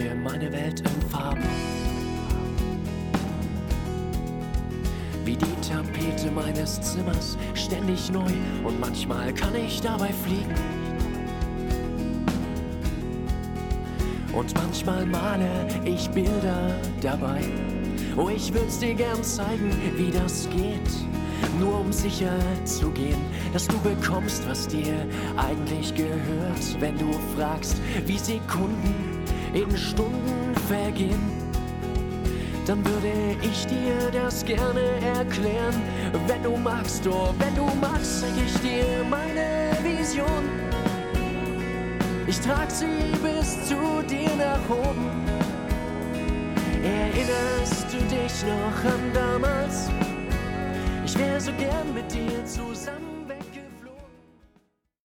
streiche meine Welt in Farben. Wie die Tapete meines Zimmers, ständig neu und manchmal kann ich dabei fliegen. Und manchmal male ich Bilder dabei. Oh, ich würd's dir gern zeigen, wie das geht. Nur um sicher zu gehen, dass du bekommst, was dir eigentlich gehört. Wenn du fragst, wie Sekunden in Stunden vergehen, dann würde ich dir das gerne erklären. Wenn du magst, oh, wenn du magst, zeig ich dir meine Vision. Ich trag sie bis zu dir nach oben. Erinnerst du dich noch an damals? Ich wär so gern mit dir zusammen.